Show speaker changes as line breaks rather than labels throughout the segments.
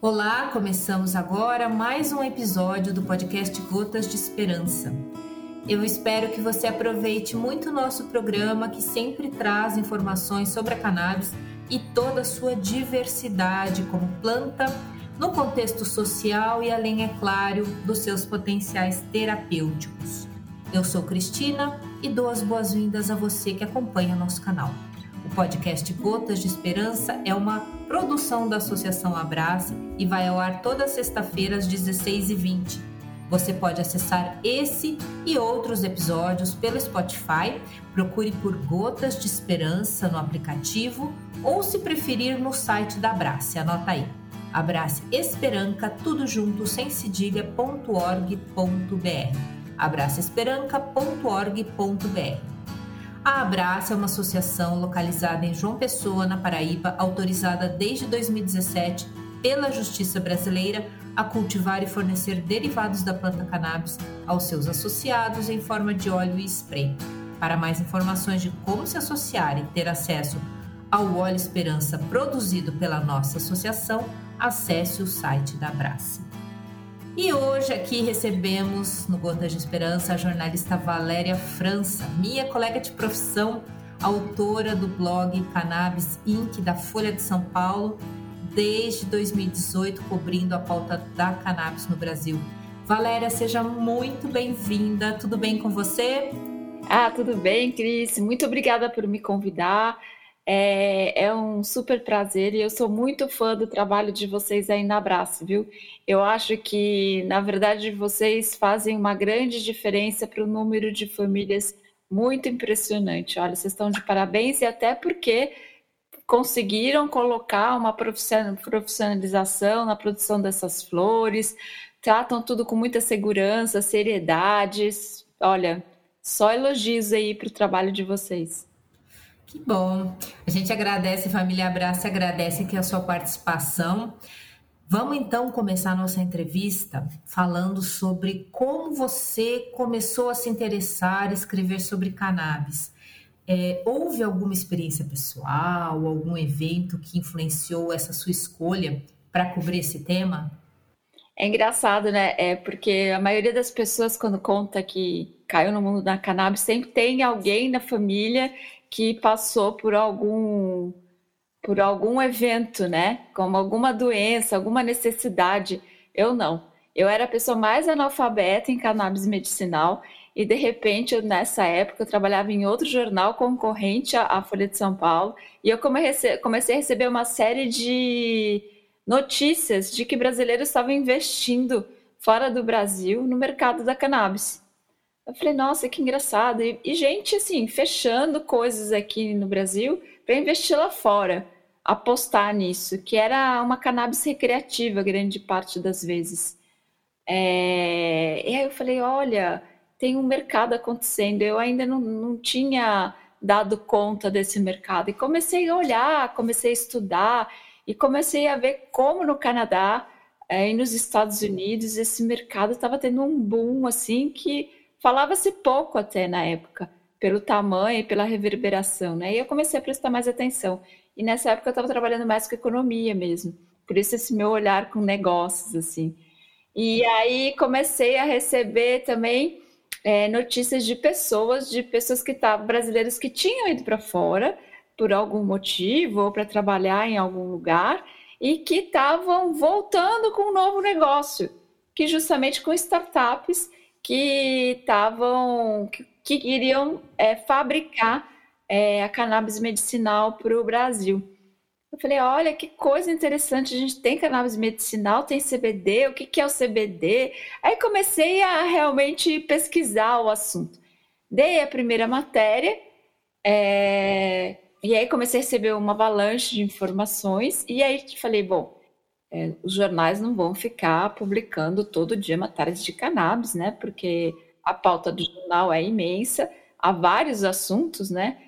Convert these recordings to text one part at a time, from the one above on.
Olá, começamos agora mais um episódio do podcast Gotas de Esperança. Eu espero que você aproveite muito o nosso programa que sempre traz informações sobre a cannabis e toda a sua diversidade como planta, no contexto social e além, é claro, dos seus potenciais terapêuticos. Eu sou Cristina e dou as boas-vindas a você que acompanha nosso canal. Podcast Gotas de Esperança é uma produção da Associação Abraça e vai ao ar toda sexta-feira às 16h20. Você pode acessar esse e outros episódios pelo Spotify, procure por Gotas de Esperança no aplicativo ou, se preferir, no site da Abrace. Anota aí. Abrace Esperanca, tudo junto, sem cedilha.org.br. abraceesperanca.org.br. A Abraça é uma associação localizada em João Pessoa, na Paraíba, autorizada desde 2017 pela Justiça Brasileira a cultivar e fornecer derivados da planta cannabis aos seus associados em forma de óleo e spray. Para mais informações de como se associar e ter acesso ao óleo Esperança produzido pela nossa associação, acesse o site da Abraça. E hoje aqui recebemos no Gotas de Esperança a jornalista Valéria França, minha colega de profissão, autora do blog Cannabis Inc. da Folha de São Paulo, desde 2018 cobrindo a pauta da cannabis no Brasil. Valéria, seja muito bem-vinda. Tudo bem com você?
Ah, tudo bem, Cris. Muito obrigada por me convidar. É, é, um super prazer e eu sou muito fã do trabalho de vocês aí na Abraço, viu? Eu acho que, na verdade, vocês fazem uma grande diferença para o número de famílias muito impressionante. Olha, vocês estão de parabéns e até porque conseguiram colocar uma profissionalização na produção dessas flores, tratam tudo com muita segurança, seriedade. Olha, só elogios aí para o trabalho de vocês.
Que bom. A gente agradece, família Abraço, agradece aqui a sua participação. Vamos então começar a nossa entrevista falando sobre como você começou a se interessar, escrever sobre cannabis. É, houve alguma experiência pessoal, algum evento que influenciou essa sua escolha para cobrir esse tema?
É engraçado, né? É porque a maioria das pessoas, quando conta que caiu no mundo da cannabis, sempre tem alguém na família que passou por algum por algum evento, né? Como alguma doença, alguma necessidade. Eu não. Eu era a pessoa mais analfabeta em cannabis medicinal e de repente, eu, nessa época, eu trabalhava em outro jornal concorrente à Folha de São Paulo e eu comecei, comecei a receber uma série de notícias de que brasileiros estavam investindo fora do Brasil no mercado da cannabis. Eu falei, nossa, que engraçado. E, e gente, assim, fechando coisas aqui no Brasil para investir lá fora, apostar nisso, que era uma cannabis recreativa, grande parte das vezes. É... E aí eu falei, olha, tem um mercado acontecendo. Eu ainda não, não tinha dado conta desse mercado. E comecei a olhar, comecei a estudar e comecei a ver como no Canadá é, e nos Estados Unidos esse mercado estava tendo um boom assim que falava-se pouco até na época, pelo tamanho e pela reverberação, né? E eu comecei a prestar mais atenção. E nessa época eu estava trabalhando mais com economia mesmo, por isso esse meu olhar com negócios, assim. E aí comecei a receber também é, notícias de pessoas, de pessoas que estavam, brasileiros que tinham ido para fora por algum motivo ou para trabalhar em algum lugar e que estavam voltando com um novo negócio, que justamente com startups que estavam que, que, queriam é, fabricar é, a cannabis medicinal para o Brasil. Eu falei, olha que coisa interessante, a gente tem cannabis medicinal, tem CBD, o que, que é o CBD? Aí comecei a realmente pesquisar o assunto. Dei a primeira matéria, é, e aí comecei a receber uma avalanche de informações, e aí falei, bom, é, os jornais não vão ficar publicando todo dia matérias de cannabis, né? Porque a pauta do jornal é imensa, há vários assuntos, né?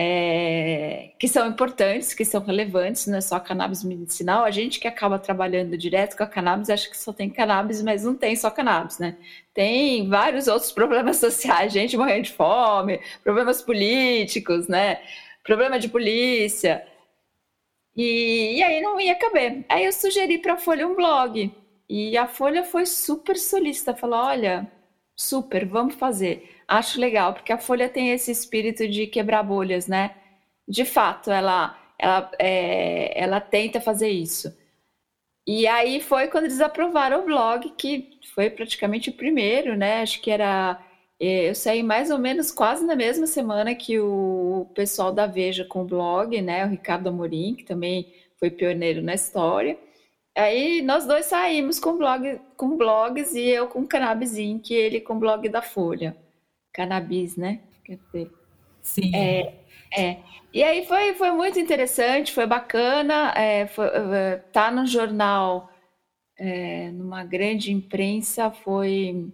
É, que são importantes, que são relevantes, não é só cannabis medicinal. A gente que acaba trabalhando direto com a cannabis acha que só tem cannabis, mas não tem só cannabis, né? Tem vários outros problemas sociais, gente morrendo de fome, problemas políticos, né? Problema de polícia. E, e aí não ia caber. Aí eu sugeri para a Folha um blog. E a Folha foi super solista, falou: olha, super, vamos fazer. Acho legal, porque a Folha tem esse espírito de quebrar bolhas, né? De fato, ela, ela, é, ela tenta fazer isso. E aí foi quando eles aprovaram o blog, que foi praticamente o primeiro, né? Acho que era. É, eu saí mais ou menos quase na mesma semana que o pessoal da Veja com o blog, né? O Ricardo Amorim, que também foi pioneiro na história. Aí nós dois saímos com, blog, com blogs e eu com o Cannabis Inc., ele com o blog da Folha. Cannabis, né? Quer dizer.
Sim.
É, é. E aí foi, foi muito interessante, foi bacana. É, foi, é, tá no jornal, é, numa grande imprensa, foi,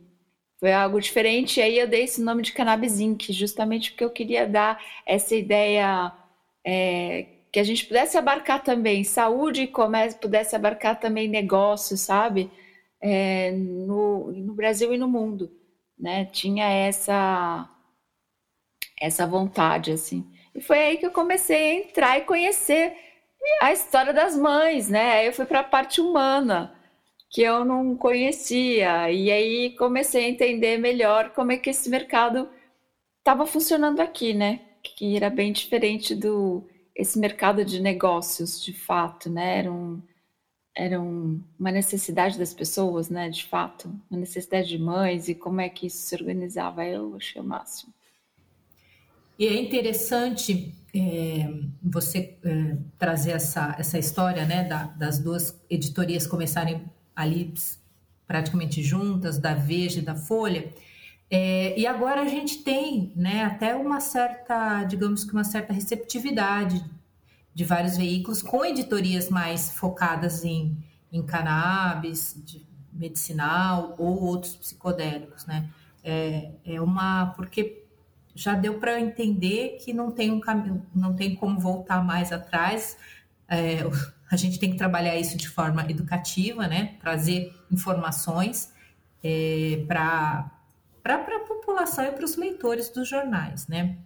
foi algo diferente. E aí eu dei esse nome de Cannabis Inc., justamente porque eu queria dar essa ideia é, que a gente pudesse abarcar também saúde e comércio, pudesse abarcar também negócio, sabe? É, no, no Brasil e no mundo, né? Tinha essa essa vontade, assim. E foi aí que eu comecei a entrar e conhecer a história das mães, né? Aí eu fui para a parte humana, que eu não conhecia. E aí comecei a entender melhor como é que esse mercado estava funcionando aqui, né? Que era bem diferente do esse mercado de negócios, de fato, né? Era, um, era um, uma necessidade das pessoas, né? De fato, uma necessidade de mães e como é que isso se organizava. Eu achei o máximo.
E é interessante é, você é, trazer essa, essa história, né? Da, das duas editorias começarem ali praticamente juntas, da Veja e da Folha. É, e agora a gente tem né, até uma certa, digamos que uma certa receptividade de vários veículos com editorias mais focadas em, em cannabis, medicinal ou outros psicodélicos, né? É, é uma porque já deu para entender que não tem um caminho, não tem como voltar mais atrás. É, a gente tem que trabalhar isso de forma educativa, né? Trazer informações é, para a população e para os leitores dos jornais, né?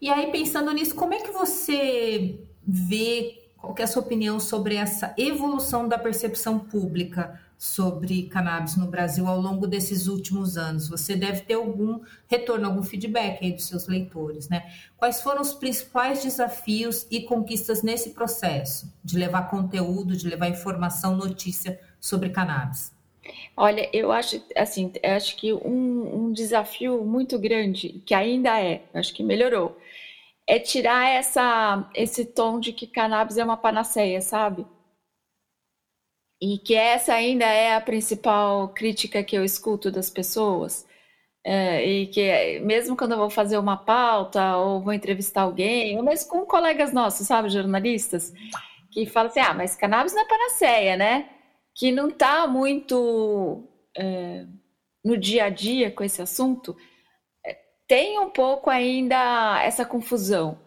E aí, pensando nisso, como é que você vê, qual é a sua opinião sobre essa evolução da percepção pública sobre cannabis no Brasil ao longo desses últimos anos? Você deve ter algum retorno, algum feedback aí dos seus leitores, né? Quais foram os principais desafios e conquistas nesse processo de levar conteúdo, de levar informação, notícia sobre cannabis?
Olha, eu acho assim, eu acho que um, um desafio muito grande, que ainda é, acho que melhorou, é tirar essa, esse tom de que cannabis é uma panaceia, sabe? E que essa ainda é a principal crítica que eu escuto das pessoas. É, e que mesmo quando eu vou fazer uma pauta ou vou entrevistar alguém, ou mesmo com colegas nossos, sabe, jornalistas, que falam assim: ah, mas cannabis não é panaceia, né? que não está muito é, no dia a dia com esse assunto, é, tem um pouco ainda essa confusão.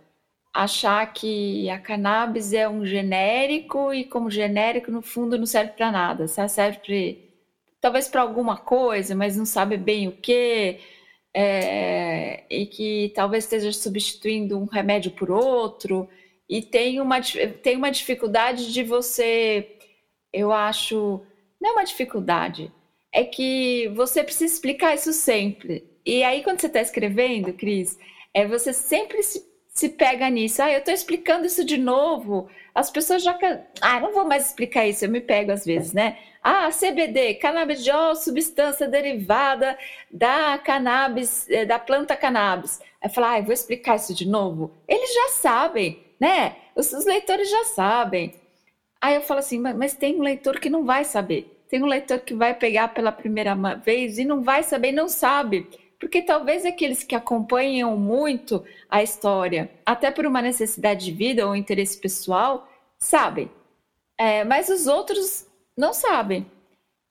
Achar que a cannabis é um genérico e, como genérico, no fundo não serve para nada. Serve pra, talvez para alguma coisa, mas não sabe bem o que. É, e que talvez esteja substituindo um remédio por outro. E tem uma, tem uma dificuldade de você eu acho. Não é uma dificuldade, é que você precisa explicar isso sempre. E aí, quando você está escrevendo, Cris, é, você sempre se, se pega nisso. Ah, eu estou explicando isso de novo. As pessoas já. Ah, não vou mais explicar isso, eu me pego às vezes, né? Ah, CBD, canabidiol, substância derivada da cannabis, eh, da planta cannabis. Aí fala, ah, vou explicar isso de novo. Eles já sabem, né? Os, os leitores já sabem. Aí eu falo assim, mas tem um leitor que não vai saber. Tem um leitor que vai pegar pela primeira vez e não vai saber, não sabe. Porque talvez aqueles que acompanham muito a história, até por uma necessidade de vida ou interesse pessoal, sabem. É, mas os outros não sabem.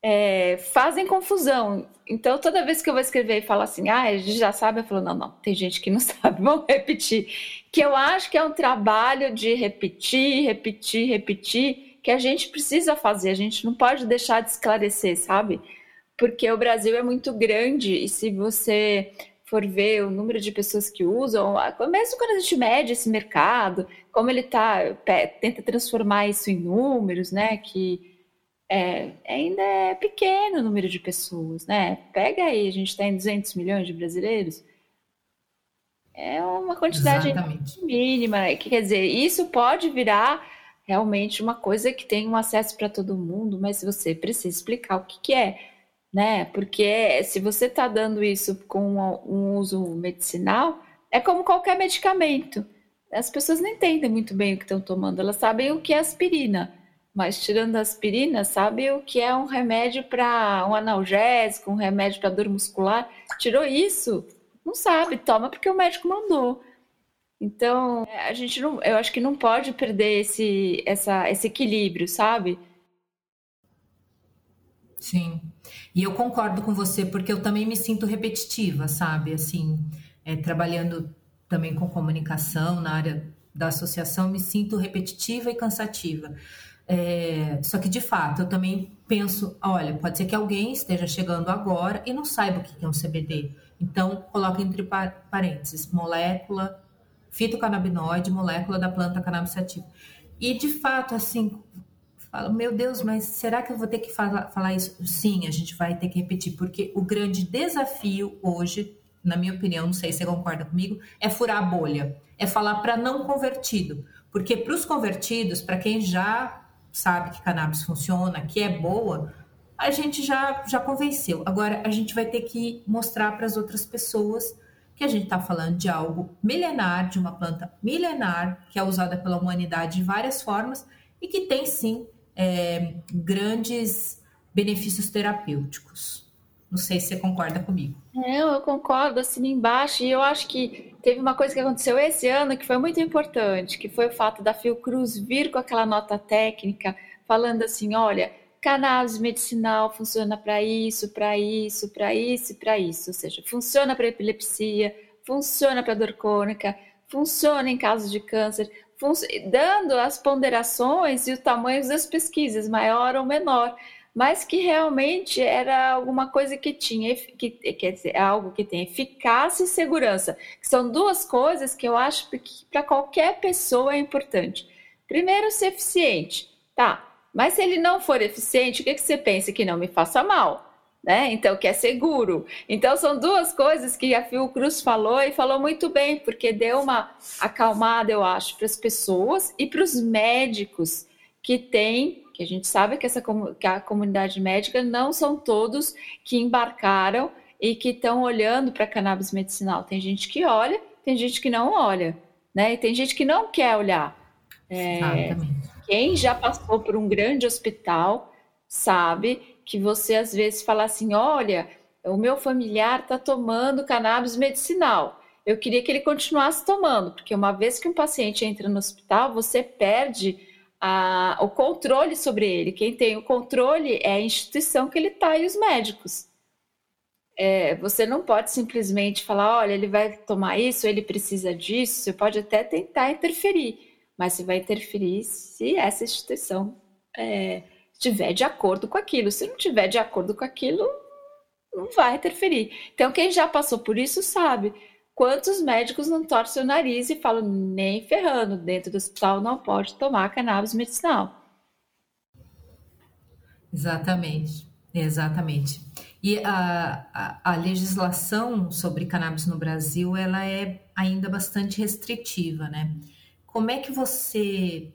É, fazem confusão. Então, toda vez que eu vou escrever e falar assim, ah, a gente já sabe, eu falo, não, não, tem gente que não sabe, vamos repetir. Que eu acho que é um trabalho de repetir, repetir, repetir, que a gente precisa fazer, a gente não pode deixar de esclarecer, sabe? Porque o Brasil é muito grande e se você for ver o número de pessoas que usam, mesmo quando a gente mede esse mercado, como ele tá, tenta transformar isso em números, né? Que é, ainda é pequeno o número de pessoas, né? Pega aí, a gente está em 200 milhões de brasileiros. É uma quantidade Exatamente. mínima. Né? Que quer dizer, isso pode virar realmente uma coisa que tem um acesso para todo mundo, mas você precisa explicar o que, que é, né? Porque se você está dando isso com um uso medicinal, é como qualquer medicamento. As pessoas não entendem muito bem o que estão tomando, elas sabem o que é aspirina, mas tirando a aspirina, sabe o que é um remédio para um analgésico, um remédio para dor muscular? Tirou isso? Não sabe, toma porque o médico mandou. Então, a gente não, eu acho que não pode perder esse, essa, esse equilíbrio, sabe?
Sim. E eu concordo com você, porque eu também me sinto repetitiva, sabe? Assim, é, trabalhando também com comunicação na área da associação, me sinto repetitiva e cansativa. É, só que de fato eu também penso, olha, pode ser que alguém esteja chegando agora e não saiba o que é um CBD. Então, coloca entre parênteses, molécula, fitocannabinoide, molécula da planta cannabis sativa. E de fato, assim, falo, meu Deus, mas será que eu vou ter que falar, falar isso? Sim, a gente vai ter que repetir, porque o grande desafio hoje, na minha opinião, não sei se você concorda comigo, é furar a bolha, é falar para não convertido. Porque para os convertidos, para quem já sabe que cannabis funciona, que é boa, a gente já, já convenceu. Agora, a gente vai ter que mostrar para as outras pessoas que a gente está falando de algo milenar, de uma planta milenar, que é usada pela humanidade de várias formas e que tem sim é, grandes benefícios terapêuticos. Não sei se você concorda comigo.
Eu concordo, assim embaixo. E eu acho que teve uma coisa que aconteceu esse ano que foi muito importante, que foi o fato da Fiocruz vir com aquela nota técnica falando assim, olha, cannabis medicinal funciona para isso, para isso, para isso para isso. Ou seja, funciona para epilepsia, funciona para dor crônica, funciona em casos de câncer, dando as ponderações e os tamanhos das pesquisas, maior ou menor mas que realmente era alguma coisa que tinha, que, quer dizer, algo que tem eficácia e segurança, que são duas coisas que eu acho que para qualquer pessoa é importante. Primeiro, ser eficiente, tá? Mas se ele não for eficiente, o que, que você pensa? Que não me faça mal. Né? Então, que é seguro. Então, são duas coisas que a Fiocruz falou e falou muito bem, porque deu uma acalmada, eu acho, para as pessoas e para os médicos que têm que a gente sabe que, essa, que a comunidade médica não são todos que embarcaram e que estão olhando para cannabis medicinal. Tem gente que olha, tem gente que não olha, né? E tem gente que não quer olhar. É, quem já passou por um grande hospital sabe que você às vezes fala assim: olha, o meu familiar está tomando cannabis medicinal. Eu queria que ele continuasse tomando, porque uma vez que um paciente entra no hospital, você perde a, o controle sobre ele. Quem tem o controle é a instituição que ele está e os médicos. É, você não pode simplesmente falar, olha, ele vai tomar isso, ele precisa disso. Você pode até tentar interferir, mas você vai interferir se essa instituição é, estiver de acordo com aquilo. Se não estiver de acordo com aquilo, não vai interferir. Então, quem já passou por isso sabe. Quantos médicos não torcem o nariz e falam, nem ferrando, dentro do hospital não pode tomar cannabis medicinal?
Exatamente, exatamente. E a, a, a, legislação sobre cannabis no Brasil, ela é ainda bastante restritiva, né? Como é que você,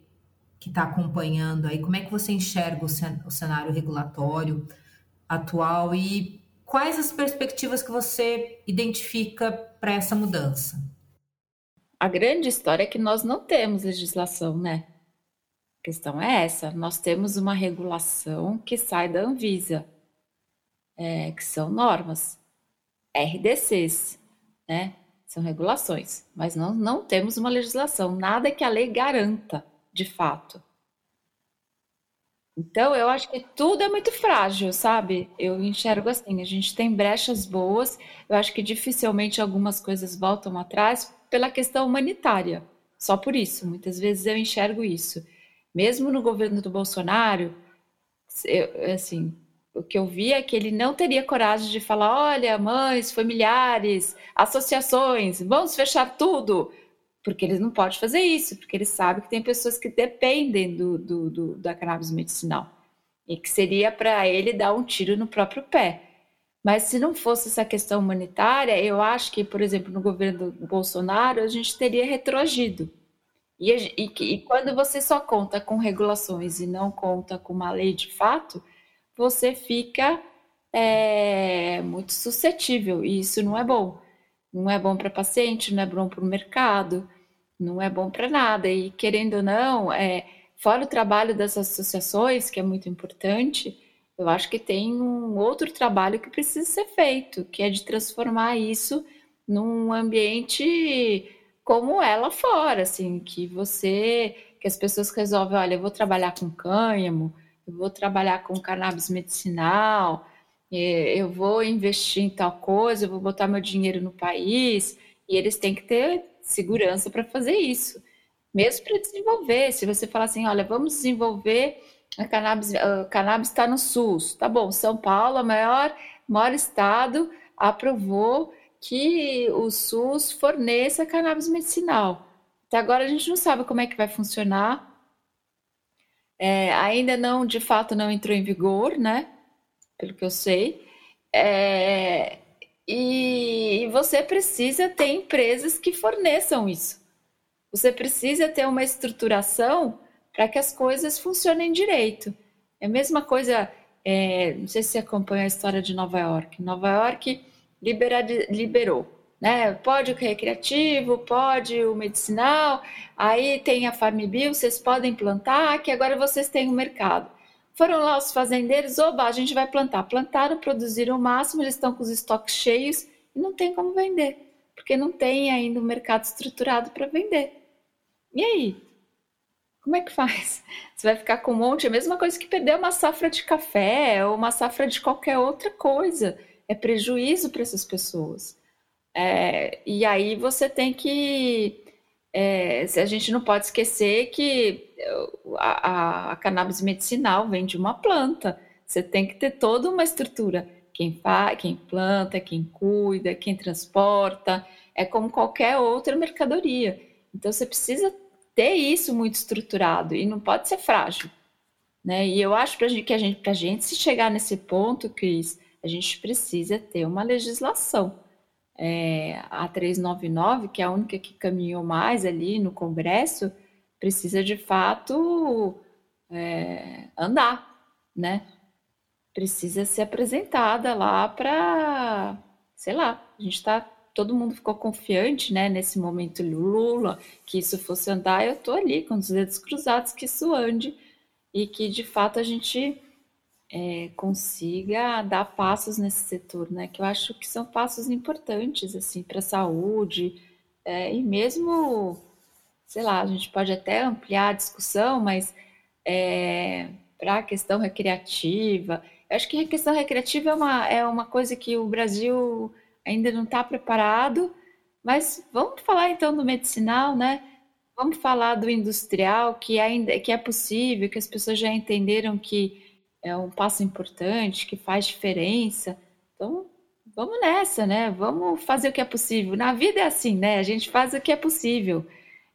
que está acompanhando aí, como é que você enxerga o cenário regulatório atual e quais as perspectivas que você identifica para essa mudança?
A grande história é que nós não temos legislação, né? A questão é essa: nós temos uma regulação que sai da Anvisa, é, que são normas, RDCs, né? São regulações, mas não, não temos uma legislação, nada que a lei garanta, de fato. Então, eu acho que tudo é muito frágil, sabe? Eu enxergo assim, a gente tem brechas boas, eu acho que dificilmente algumas coisas voltam atrás pela questão humanitária. Só por isso, muitas vezes eu enxergo isso. Mesmo no governo do Bolsonaro, eu, assim, o que eu vi é que ele não teria coragem de falar: olha, mães, familiares, associações, vamos fechar tudo. Porque ele não pode fazer isso, porque ele sabe que tem pessoas que dependem do, do, do da cannabis medicinal. E que seria para ele dar um tiro no próprio pé. Mas se não fosse essa questão humanitária, eu acho que, por exemplo, no governo do Bolsonaro, a gente teria retroagido. E, e, e quando você só conta com regulações e não conta com uma lei de fato, você fica é, muito suscetível, e isso não é bom. Não é bom para paciente, não é bom para o mercado, não é bom para nada. E querendo ou não, é, fora o trabalho das associações, que é muito importante, eu acho que tem um outro trabalho que precisa ser feito, que é de transformar isso num ambiente como ela fora, assim, que você, que as pessoas resolvem, olha, eu vou trabalhar com cânhamo, eu vou trabalhar com cannabis medicinal, eu vou investir em tal coisa, eu vou botar meu dinheiro no país, e eles têm que ter segurança para fazer isso, mesmo para desenvolver. Se você falar assim, olha, vamos desenvolver a cannabis, a cannabis está no SUS, tá bom? São Paulo, a maior, maior estado, aprovou que o SUS forneça cannabis medicinal. Até agora a gente não sabe como é que vai funcionar, é, ainda não, de fato, não entrou em vigor, né? Pelo que eu sei. É, e, você precisa ter empresas que forneçam isso. Você precisa ter uma estruturação para que as coisas funcionem direito. É a mesma coisa, é, não sei se você acompanha a história de Nova York. Nova York libera, liberou né? Pode o recreativo, pode o medicinal, aí tem a Farmbil, vocês podem plantar, que agora vocês têm o mercado. Foram lá os fazendeiros, oba, a gente vai plantar. Plantaram, produziram o máximo, eles estão com os estoques cheios e não tem como vender, porque não tem ainda um mercado estruturado para vender. E aí? Como é que faz? Você vai ficar com um monte, é a mesma coisa que perder uma safra de café ou uma safra de qualquer outra coisa. É prejuízo para essas pessoas. É, e aí você tem que. É, a gente não pode esquecer que a, a, cannabis medicinal vem de uma planta. Você tem que ter toda uma estrutura. Quem faz, quem planta, quem cuida, quem transporta, é como qualquer outra mercadoria. Então você precisa ter isso muito estruturado e não pode ser frágil. Né? E eu acho que a gente, para a gente se chegar nesse ponto, Cris, a gente precisa ter uma legislação é, a 399, que é a única que caminhou mais ali no Congresso, precisa de fato é, andar, né? Precisa ser apresentada lá para, sei lá, a gente está, todo mundo ficou confiante, né? Nesse momento Lula, que isso fosse andar, eu estou ali com os dedos cruzados que isso ande e que de fato a gente é, consiga dar passos nesse setor, né? Que eu acho que são passos importantes assim para a saúde é, e mesmo, sei lá, a gente pode até ampliar a discussão, mas é, para a questão recreativa, eu acho que a questão recreativa é uma, é uma coisa que o Brasil ainda não está preparado, mas vamos falar então do medicinal, né? Vamos falar do industrial, que ainda que é possível, que as pessoas já entenderam que é um passo importante, que faz diferença. Então, vamos nessa, né? Vamos fazer o que é possível. Na vida é assim, né? A gente faz o que é possível.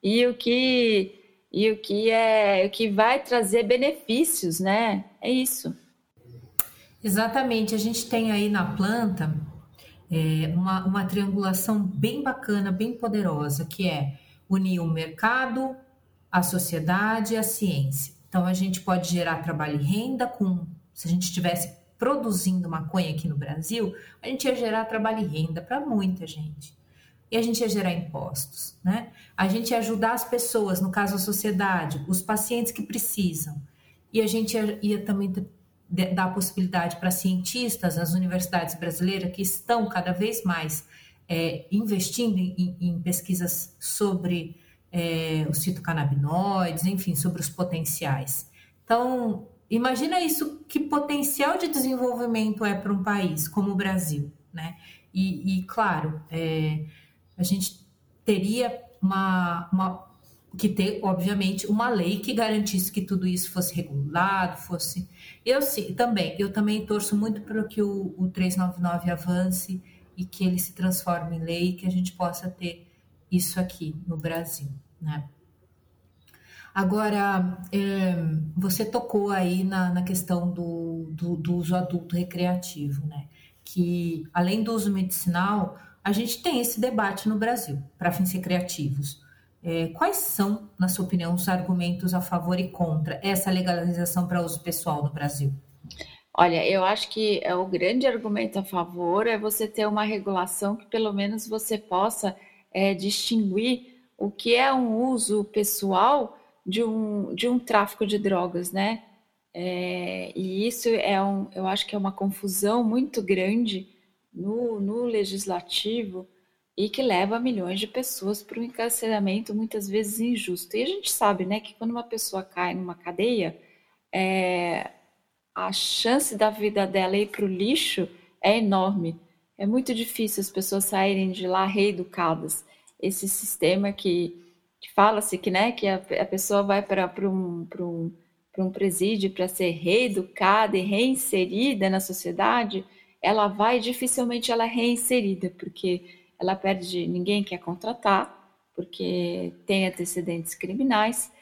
E o que e o que é o que vai trazer benefícios, né? É isso.
Exatamente. A gente tem aí na planta é, uma, uma triangulação bem bacana, bem poderosa, que é unir o mercado, a sociedade e a ciência. Então, a gente pode gerar trabalho e renda com. Se a gente estivesse produzindo maconha aqui no Brasil, a gente ia gerar trabalho e renda para muita gente. E a gente ia gerar impostos, né? A gente ia ajudar as pessoas, no caso a sociedade, os pacientes que precisam. E a gente ia, ia também dar a possibilidade para cientistas, as universidades brasileiras que estão cada vez mais é, investindo em, em pesquisas sobre é, os fitocannabinoides, enfim, sobre os potenciais. Então, imagina isso, que potencial de desenvolvimento é para um país como o Brasil, né? E, e claro, é, a gente teria uma, uma, que ter, obviamente, uma lei que garantisse que tudo isso fosse regulado, fosse. Eu sim, também, eu também torço muito para que o, o 399 avance e que ele se transforme em lei, que a gente possa ter isso aqui no Brasil, né? Agora, é, você tocou aí na, na questão do, do, do, uso adulto recreativo, né? Que além do uso medicinal, a gente tem esse debate no Brasil para fins recreativos. É, quais são, na sua opinião, os argumentos a favor e contra essa legalização para uso pessoal no Brasil?
Olha, eu acho que é o grande argumento a favor é você ter uma regulação que pelo menos você possa é, distinguir o que é um uso pessoal de um, de um tráfico de drogas, né? É, e isso é um, eu acho que é uma confusão muito grande no, no legislativo e que leva milhões de pessoas para um encarceramento muitas vezes injusto. E a gente sabe, né, que quando uma pessoa cai numa cadeia, é, a chance da vida dela ir para o lixo é enorme. É muito difícil as pessoas saírem de lá reeducadas. Esse sistema que que fala-se que, né, que a, a pessoa vai para um, um, um presídio para ser reeducada e reinserida na sociedade, ela vai dificilmente ela é reinserida, porque ela perde, ninguém quer contratar, porque tem antecedentes criminais,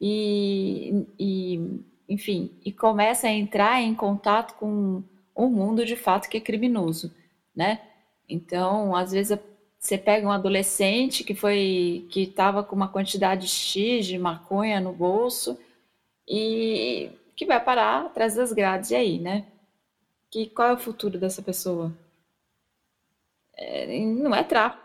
e, e, enfim, e começa a entrar em contato com um mundo de fato que é criminoso, né? Então, às vezes você pega um adolescente que foi que estava com uma quantidade X de maconha no bolso e que vai parar atrás das grades e aí, né? Que qual é o futuro dessa pessoa? É, não é tráfico,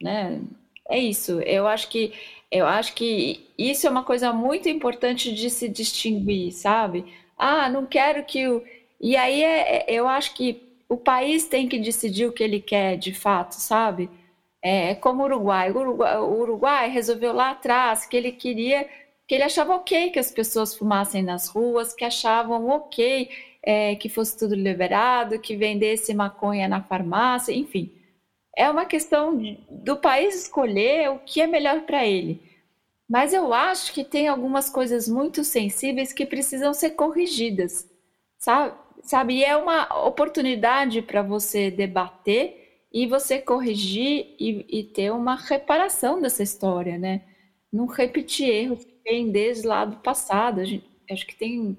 né? É isso. Eu acho que eu acho que isso é uma coisa muito importante de se distinguir, sabe? Ah, não quero que o e aí é, é eu acho que o país tem que decidir o que ele quer de fato, sabe? É, como o Uruguai. o Uruguai. O Uruguai resolveu lá atrás que ele queria, que ele achava ok que as pessoas fumassem nas ruas, que achavam ok é, que fosse tudo liberado, que vendesse maconha na farmácia, enfim. É uma questão do país escolher o que é melhor para ele. Mas eu acho que tem algumas coisas muito sensíveis que precisam ser corrigidas, sabe? Sabe? E é uma oportunidade para você debater e você corrigir e, e, ter uma reparação dessa história, né? Não repetir erros que vêm desde lá do passado. Gente, acho que tem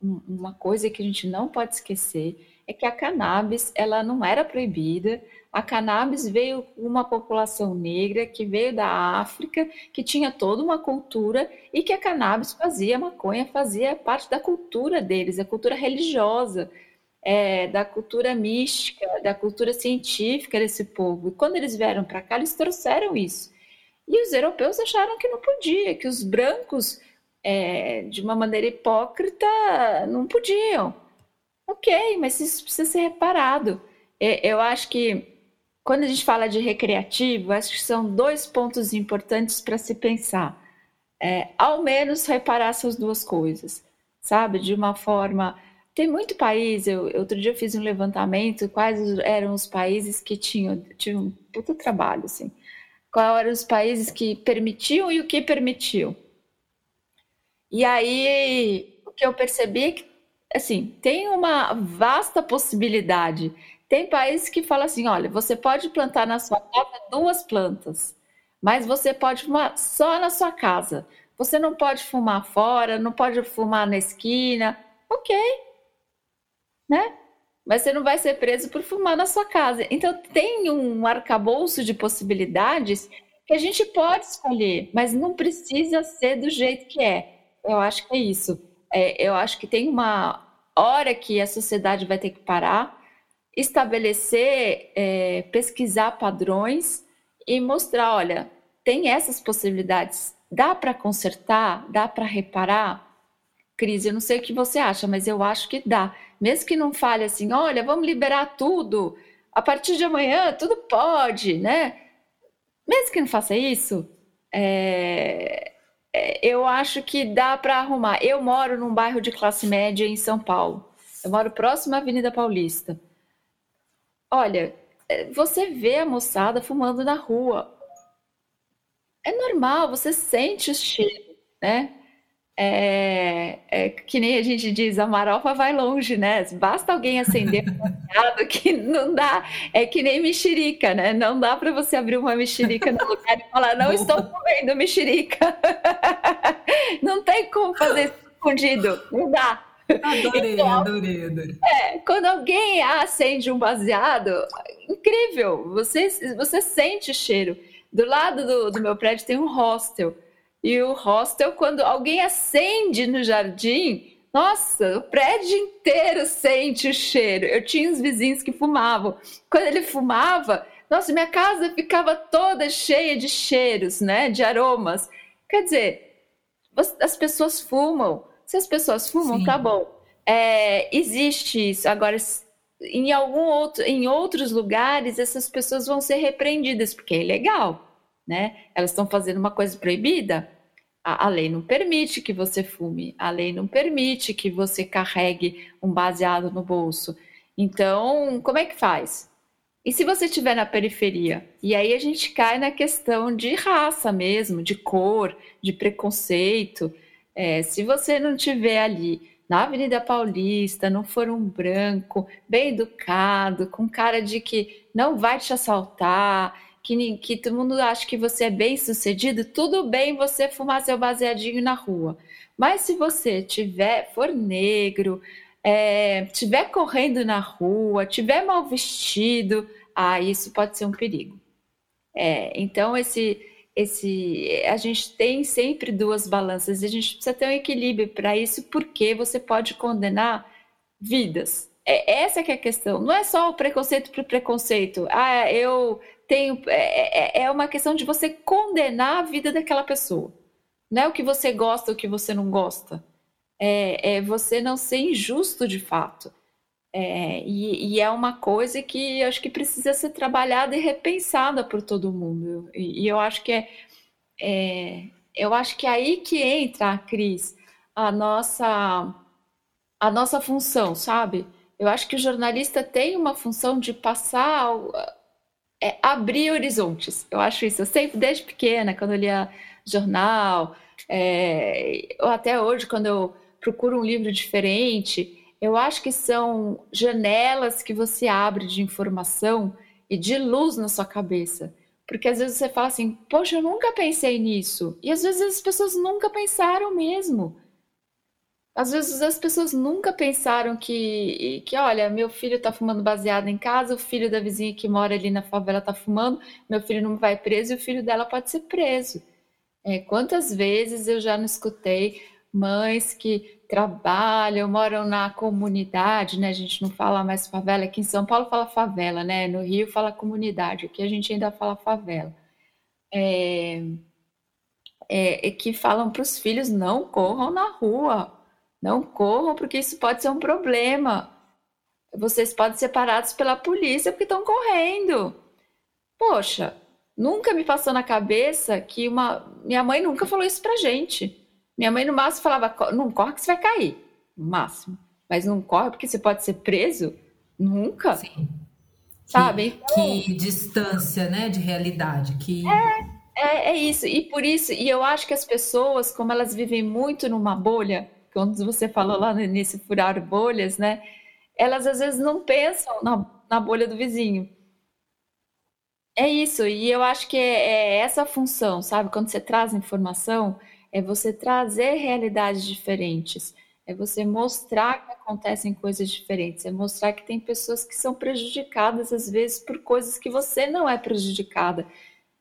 uma coisa que a gente não pode esquecer é que a cannabis ela não era proibida. A cannabis veio uma população negra que veio da África, que tinha toda uma cultura e que a cannabis fazia, a maconha fazia parte da cultura deles, a cultura religiosa é, da cultura mística, da cultura científica desse povo. E quando eles vieram para cá, eles trouxeram isso. E os europeus acharam que não podia, que os brancos, é, de uma maneira hipócrita, não podiam. Ok, mas isso precisa ser reparado. É, eu acho que quando a gente fala de recreativo, acho que são dois pontos importantes para se pensar. É, ao menos reparar essas duas coisas, sabe? De uma forma tem muito país, eu, outro dia eu fiz um levantamento, quais eram os países que tinham, tinham um puto trabalho, assim. Quais eram os países que permitiam e o que permitiam. E aí, o que eu percebi é que, assim, tem uma vasta possibilidade. Tem países que falam assim, olha, você pode plantar na sua casa duas plantas, mas você pode fumar só na sua casa. Você não pode fumar fora, não pode fumar na esquina. Ok, né? Mas você não vai ser preso por fumar na sua casa. Então tem um arcabouço de possibilidades que a gente pode escolher, mas não precisa ser do jeito que é. Eu acho que é isso. É, eu acho que tem uma hora que a sociedade vai ter que parar, estabelecer, é, pesquisar padrões e mostrar, olha, tem essas possibilidades. Dá para consertar? Dá para reparar? Cris, eu não sei o que você acha, mas eu acho que dá. Mesmo que não fale assim, olha, vamos liberar tudo, a partir de amanhã tudo pode, né? Mesmo que não faça isso, é... É, eu acho que dá para arrumar. Eu moro num bairro de classe média em São Paulo. Eu moro próximo à Avenida Paulista. Olha, é, você vê a moçada fumando na rua. é normal, você sente o cheiro, né? É, é, que nem a gente diz, a marofa vai longe, né? Basta alguém acender um que não dá, é que nem mexerica, né? Não dá para você abrir uma mexerica no lugar e falar, não estou comendo mexerica. Não tem como fazer isso escondido, não dá.
Adorei, então, adorei, adorei.
É, quando alguém acende um baseado, incrível, você, você sente o cheiro. Do lado do, do meu prédio tem um hostel. E o hostel, quando alguém acende no jardim, nossa, o prédio inteiro sente o cheiro. Eu tinha uns vizinhos que fumavam. Quando ele fumava, nossa, minha casa ficava toda cheia de cheiros, né? De aromas. Quer dizer, as pessoas fumam. Se as pessoas fumam, Sim. tá bom. É, existe isso. Agora, em algum outro, em outros lugares, essas pessoas vão ser repreendidas porque é ilegal né? Elas estão fazendo uma coisa proibida. A, a, lei não permite que você fume, a lei não permite que você carregue um baseado no bolso. Então, como é que faz? E se você estiver na periferia? E aí a gente cai na questão de raça mesmo, de cor, de preconceito. É, se você não estiver ali na Avenida Paulista, não for um branco, bem educado, com cara de que não vai te assaltar, que, que todo mundo acha que você é bem sucedido, tudo bem você fumar seu baseadinho na rua. Mas se você tiver, for negro, é, tiver correndo na rua, tiver mal vestido, ah, isso pode ser um perigo. É, então esse, esse, a gente tem sempre duas balanças e a gente precisa ter um equilíbrio para isso, porque você pode condenar vidas. É, essa que é a questão. Não é só o preconceito por preconceito. Ah, eu tem, é, é, é uma questão de você condenar a vida daquela pessoa. Não é o que você gosta, o que você não gosta. É, é você não ser injusto de fato. É, e, e, é uma coisa que acho que precisa ser trabalhada e repensada por todo mundo. E, e eu acho que é, é, eu acho que é aí que entra, Cris, a nossa a nossa função, sabe? Eu acho que o jornalista tem uma função de passar é abrir horizontes. Eu acho isso. Eu sempre, desde pequena, quando eu lia jornal, é, ou até hoje, quando eu procuro um livro diferente, eu acho que são janelas que você abre de informação e de luz na sua cabeça. Porque às vezes você fala assim, poxa, eu nunca pensei nisso. E às vezes as pessoas nunca pensaram mesmo. Às vezes as pessoas nunca pensaram que, que olha, meu filho está fumando baseado em casa, o filho da vizinha que mora ali na favela está fumando, meu filho não vai preso e o filho dela pode ser preso. É, quantas vezes eu já não escutei mães que trabalham, moram na comunidade, né? A gente não fala mais favela, aqui em São Paulo fala favela, né? No Rio fala comunidade, aqui a gente ainda fala favela. É, é, que falam para os filhos não corram na rua, não corram, porque isso pode ser um problema. Vocês podem ser parados pela polícia porque estão correndo. Poxa, nunca me passou na cabeça que uma. Minha mãe nunca falou isso pra gente. Minha mãe, no máximo, falava: não corre que você vai cair. No máximo. Mas não corre porque você pode ser preso? Nunca. Sim.
Sabe? Que, então, que distância, né, de realidade. Que...
É, é, é isso. E por isso, e eu acho que as pessoas, como elas vivem muito numa bolha, quando você falou lá no início, furar bolhas, né? Elas às vezes não pensam na, na bolha do vizinho. É isso, e eu acho que é, é essa função, sabe? Quando você traz informação, é você trazer realidades diferentes, é você mostrar que acontecem coisas diferentes, é mostrar que tem pessoas que são prejudicadas às vezes por coisas que você não é prejudicada.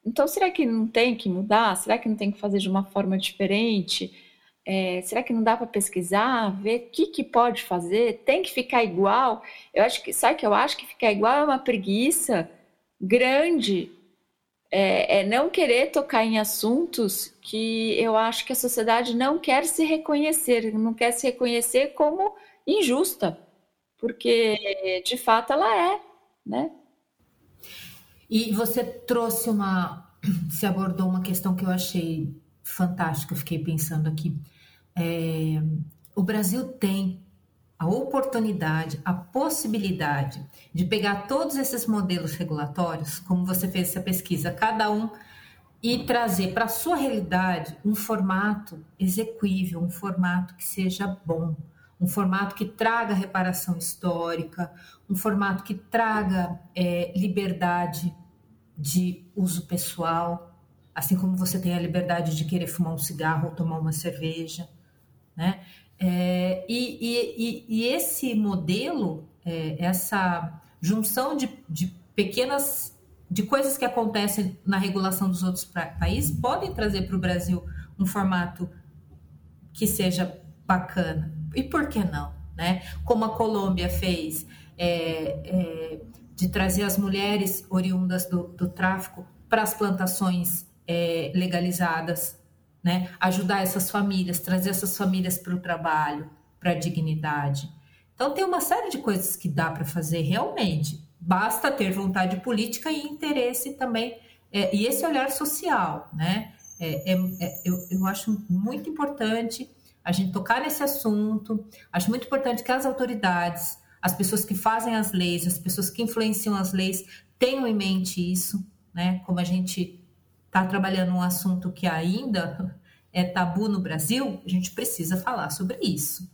Então, será que não tem que mudar? Será que não tem que fazer de uma forma diferente? É, será que não dá para pesquisar, ver o que, que pode fazer? Tem que ficar igual? Eu acho que, sabe que eu acho que ficar igual é uma preguiça grande. É, é, não querer tocar em assuntos que eu acho que a sociedade não quer se reconhecer, não quer se reconhecer como injusta, porque de fato ela é, né?
E você trouxe uma, se abordou uma questão que eu achei fantástica, eu fiquei pensando aqui. É, o Brasil tem a oportunidade, a possibilidade de pegar todos esses modelos regulatórios, como você fez essa pesquisa, cada um e trazer para a sua realidade um formato execuível, um formato que seja bom, um formato que traga reparação histórica, um formato que traga é, liberdade de uso pessoal, assim como você tem a liberdade de querer fumar um cigarro ou tomar uma cerveja, né? É, e, e, e, esse modelo, é, essa junção de, de pequenas de coisas que acontecem na regulação dos outros países podem trazer para o Brasil um formato que seja bacana. E por que não? Né? Como a Colômbia fez é, é, de trazer as mulheres oriundas do, do tráfico para as plantações é, legalizadas, né? ajudar essas famílias, trazer essas famílias para o trabalho, para a dignidade. Então, tem uma série de coisas que dá para fazer realmente basta ter vontade política e interesse também, é, e esse olhar social, né? É, é, é, eu, eu acho muito importante a gente tocar nesse assunto, acho muito importante que as autoridades, as pessoas que fazem as leis, as pessoas que influenciam as leis, tenham em mente isso, né? Como a gente está trabalhando um assunto que ainda é tabu no Brasil, a gente precisa falar sobre isso.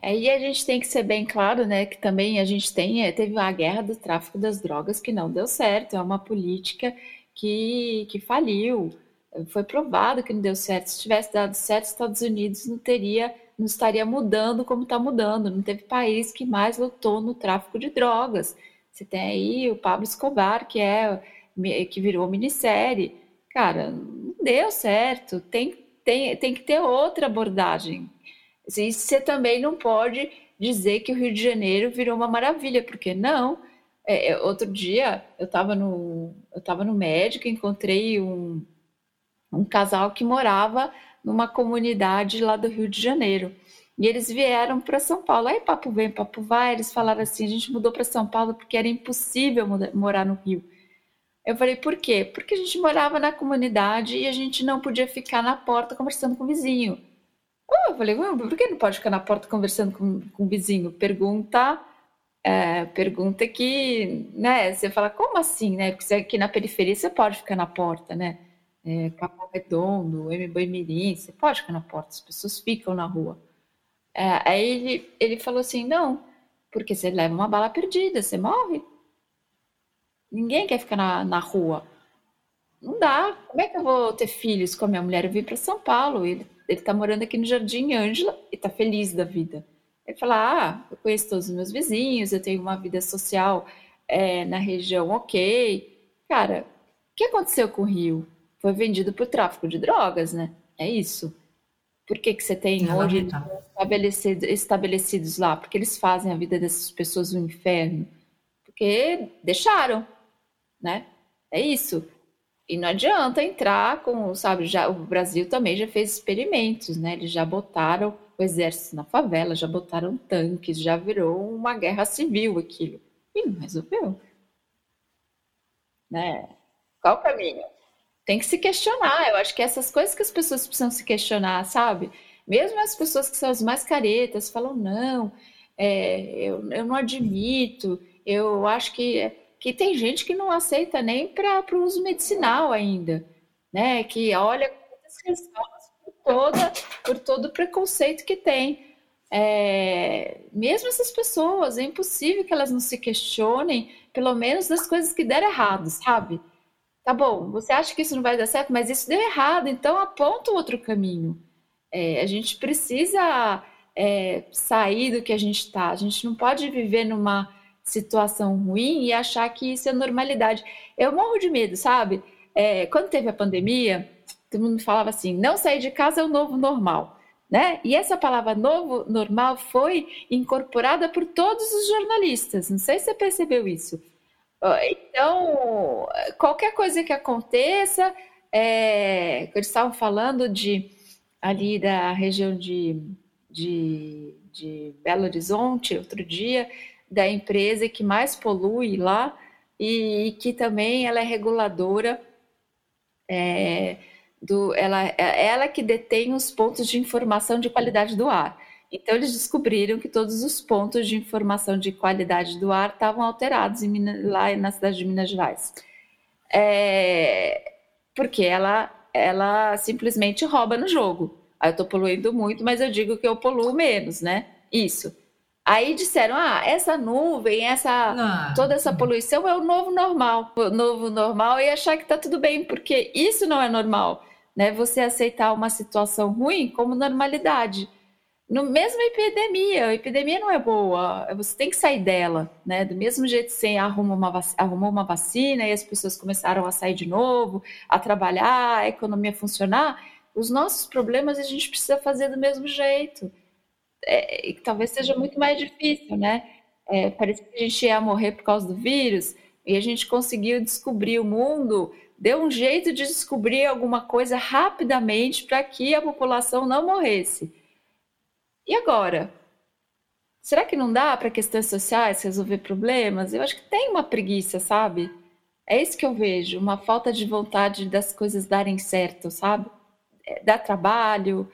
Aí a gente tem que ser bem claro, né, que também a gente tem, é, teve a guerra do tráfico das drogas que não deu certo, é uma política que, que faliu, foi provado que não deu certo. Se tivesse dado certo, Estados Unidos não teria, não estaria mudando como está mudando. Não teve país que mais lutou no tráfico de drogas. Você tem aí o Pablo Escobar, que é que virou minissérie. Cara, não deu certo. Tem, tem, tem que ter outra abordagem. E você também não pode dizer que o Rio de Janeiro virou uma maravilha, porque não. É, é outro dia eu estava no, eu tava no médico, encontrei um, um casal que morava numa comunidade lá do Rio de Janeiro. E eles vieram para São Paulo. Aí papo vem, papo vai. Eles falaram assim: a gente mudou para São Paulo porque era impossível morar no Rio. Eu falei: por quê? Porque a gente morava na comunidade e a gente não podia ficar na porta conversando com o vizinho. Oh, eu falei, por que não pode ficar na porta conversando com, com o vizinho? Pergunta, é, pergunta que, né, você fala, como assim, né? Porque aqui na periferia você pode ficar na porta, né? É, Capão Redondo, M. Mirim, você pode ficar na porta, as pessoas ficam na rua. É, aí ele, ele falou assim, não, porque você leva uma bala perdida, você morre. Ninguém quer ficar na, na rua. Não dá. Como é que eu vou ter filhos com a minha mulher? Eu vim para São Paulo, ele ele está morando aqui no Jardim Ângela e está feliz da vida. Ele fala: Ah, eu conheço todos os meus vizinhos, eu tenho uma vida social é, na região ok. Cara, o que aconteceu com o Rio? Foi vendido por tráfico de drogas, né? É isso. Por que, que você tem hoje estabelecidos, estabelecidos lá? Porque eles fazem a vida dessas pessoas um inferno. Porque deixaram, né? É isso. E não adianta entrar com, sabe, já o Brasil também já fez experimentos, né? Eles já botaram o exército na favela, já botaram tanques, já virou uma guerra civil aquilo. E não resolveu. Né? Qual o caminho? Tem que se questionar. Eu acho que essas coisas que as pessoas precisam se questionar, sabe? Mesmo as pessoas que são as mais caretas falam, não, é, eu, eu não admito, eu acho que que tem gente que não aceita nem para o uso medicinal ainda, né? Que olha por, toda, por todo o preconceito que tem. É, mesmo essas pessoas, é impossível que elas não se questionem, pelo menos das coisas que deram errado, sabe? Tá bom, você acha que isso não vai dar certo, mas isso deu errado, então aponta outro caminho. É, a gente precisa é, sair do que a gente está, a gente não pode viver numa situação ruim e achar que isso é normalidade. Eu morro de medo, sabe? É, quando teve a pandemia, todo mundo falava assim: não sair de casa é o novo normal. Né? E essa palavra novo normal foi incorporada por todos os jornalistas. Não sei se você percebeu isso. Então, qualquer coisa que aconteça, é, eles estavam falando de ali da região de, de, de Belo Horizonte outro dia, da empresa que mais polui lá e, e que também ela é reguladora é, do, ela, é ela que detém os pontos de informação de qualidade do ar. Então eles descobriram que todos os pontos de informação de qualidade do ar estavam alterados Minas, lá na cidade de Minas Gerais. É, porque ela, ela simplesmente rouba no jogo. Eu estou poluindo muito, mas eu digo que eu poluo menos, né? Isso. Aí disseram: ah, essa nuvem, essa ah, toda essa poluição é o novo normal. O novo normal e achar que está tudo bem, porque isso não é normal, né? Você aceitar uma situação ruim como normalidade. No mesmo epidemia, a epidemia não é boa, você tem que sair dela, né? Do mesmo jeito que você arruma uma, arrumou uma vacina e as pessoas começaram a sair de novo, a trabalhar, a economia funcionar, os nossos problemas a gente precisa fazer do mesmo jeito é, talvez seja muito mais difícil, né? É, parece que a gente ia morrer por causa do vírus e a gente conseguiu descobrir o mundo, deu um jeito de descobrir alguma coisa rapidamente para que a população não morresse. E agora? Será que não dá para questões sociais resolver problemas? Eu acho que tem uma preguiça, sabe? É isso que eu vejo, uma falta de vontade das coisas darem certo, sabe? É, dá trabalho,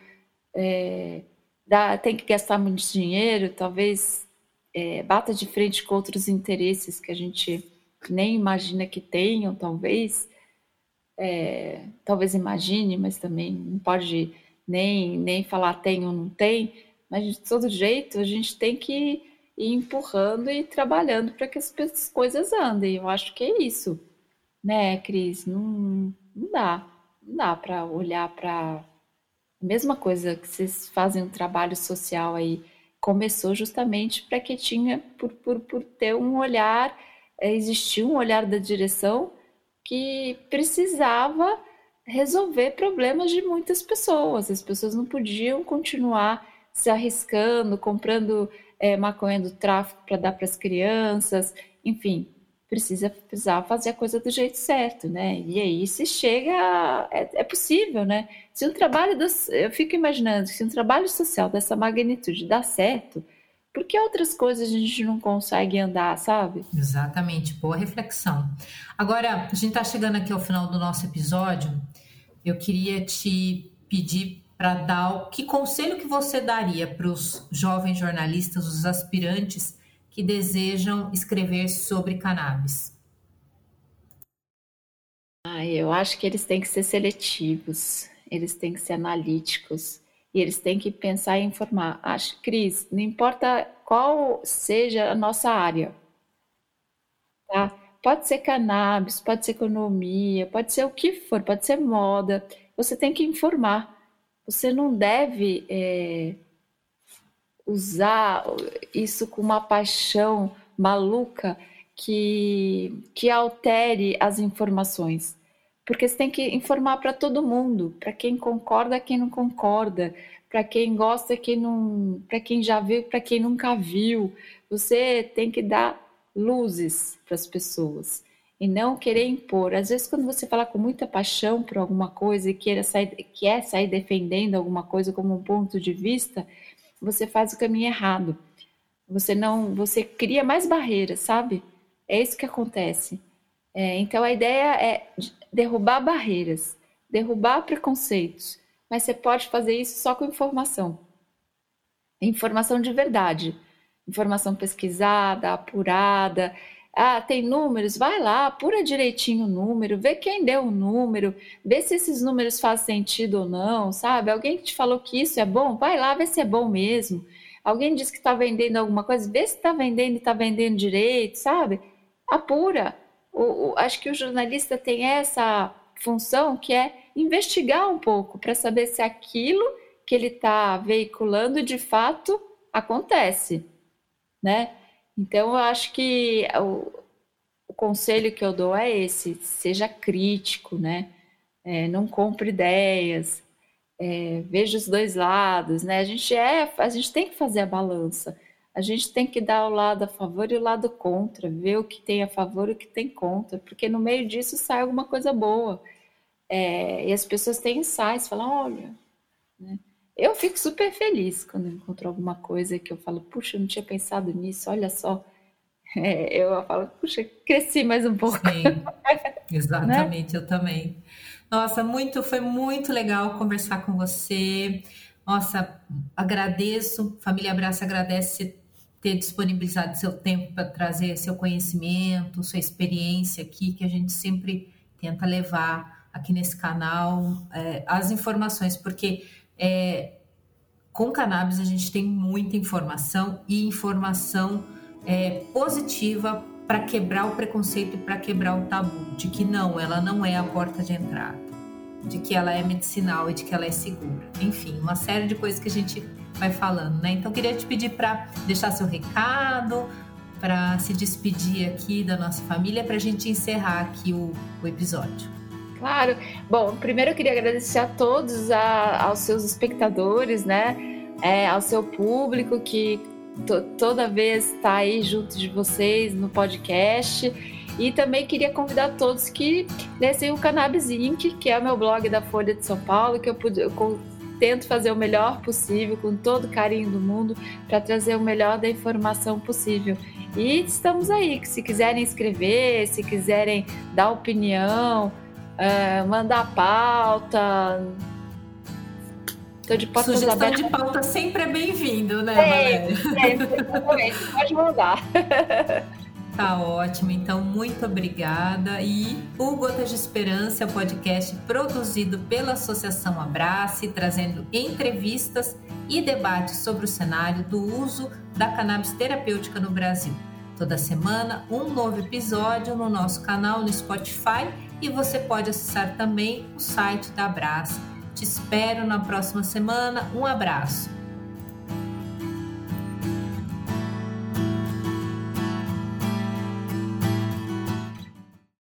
é, dá, tem que gastar muito dinheiro, talvez é, bata de frente com outros interesses que a gente nem imagina que tenham, talvez. É, talvez imagine, mas também não pode nem, nem falar tem ou não tem. Mas de todo jeito, a gente tem que ir empurrando e trabalhando para que as coisas andem. Eu acho que é isso, né, Cris? Não, não dá. Não dá para olhar para mesma coisa que vocês fazem um trabalho social aí, começou justamente para que tinha, por, por, por ter um olhar, é, existia um olhar da direção que precisava resolver problemas de muitas pessoas. As pessoas não podiam continuar se arriscando, comprando é, maconha do tráfico para dar para as crianças, enfim, precisa precisar fazer a coisa do jeito certo, né? E aí se chega, é, é possível, né? Se um trabalho, eu fico imaginando, se um trabalho social dessa magnitude dá certo, por que outras coisas a gente não consegue andar, sabe?
Exatamente, boa reflexão. Agora, a gente está chegando aqui ao final do nosso episódio. Eu queria te pedir para dar o que conselho que você daria para os jovens jornalistas, os aspirantes que desejam escrever sobre cannabis?
Ah, eu acho que eles têm que ser seletivos, eles têm que ser analíticos e eles têm que pensar e informar. Acho, Cris, não importa qual seja a nossa área, tá? Pode ser cannabis, pode ser economia, pode ser o que for, pode ser moda. Você tem que informar. Você não deve é, usar isso com uma paixão maluca que, que altere as informações. Porque você tem que informar para todo mundo, para quem concorda, quem não concorda, para quem gosta, quem não, para quem já viu, para quem nunca viu. Você tem que dar luzes para as pessoas e não querer impor. Às vezes, quando você fala com muita paixão por alguma coisa e queira sair, quer sair defendendo alguma coisa como um ponto de vista, você faz o caminho errado. Você não, você cria mais barreiras, sabe? É isso que acontece. É, então a ideia é derrubar barreiras, derrubar preconceitos, mas você pode fazer isso só com informação. Informação de verdade, informação pesquisada, apurada. Ah, tem números? Vai lá, apura direitinho o número, vê quem deu o número, vê se esses números fazem sentido ou não, sabe? Alguém que te falou que isso é bom, vai lá ver se é bom mesmo. Alguém disse que está vendendo alguma coisa, vê se está vendendo e está vendendo direito, sabe? Apura. O, o, acho que o jornalista tem essa função que é investigar um pouco para saber se aquilo que ele está veiculando de fato acontece, né? Então, eu acho que o, o conselho que eu dou é esse: seja crítico, né? É, não compre ideias, é, veja os dois lados, né? A gente é, a gente tem que fazer a balança. A gente tem que dar o lado a favor e o lado contra, ver o que tem a favor e o que tem contra, porque no meio disso sai alguma coisa boa. É, e as pessoas têm insights, falam, olha, né? Eu fico super feliz quando eu encontro alguma coisa que eu falo, puxa, eu não tinha pensado nisso, olha só. É, eu falo, puxa, cresci mais um pouco. Sim,
exatamente, né? eu também. Nossa, muito, foi muito legal conversar com você. Nossa, agradeço, Família Abraço agradece ter disponibilizado seu tempo para trazer seu conhecimento, sua experiência aqui, que a gente sempre tenta levar aqui nesse canal é, as informações, porque é, com cannabis a gente tem muita informação e informação é, positiva para quebrar o preconceito e para quebrar o tabu de que não, ela não é a porta de entrada, de que ela é medicinal e de que ela é segura. Enfim, uma série de coisas que a gente vai falando, né? Então queria te pedir para deixar seu recado, para se despedir aqui da nossa família, para a gente encerrar aqui o, o, episódio.
Claro. Bom, primeiro eu queria agradecer a todos, a, aos seus espectadores, né? É, ao seu público que toda vez está aí junto de vocês no podcast. E também queria convidar todos que lessem o Cannabis Inc., que é o meu blog da Folha de São Paulo, que eu, pude, eu tento fazer o melhor possível, com todo o carinho do mundo, para trazer o melhor da informação possível. E estamos aí, se quiserem escrever, se quiserem dar opinião, uh, mandar pauta,
Tô de Sugestão abertas. de pauta sempre é bem-vindo, né, Valéria?
Sempre, pode mandar.
Tá ótimo, então muito obrigada. E o Gotas de Esperança é o um podcast produzido pela Associação Abrace, trazendo entrevistas e debates sobre o cenário do uso da cannabis terapêutica no Brasil. Toda semana, um novo episódio no nosso canal no Spotify e você pode acessar também o site da Abrace te espero na próxima semana. Um abraço.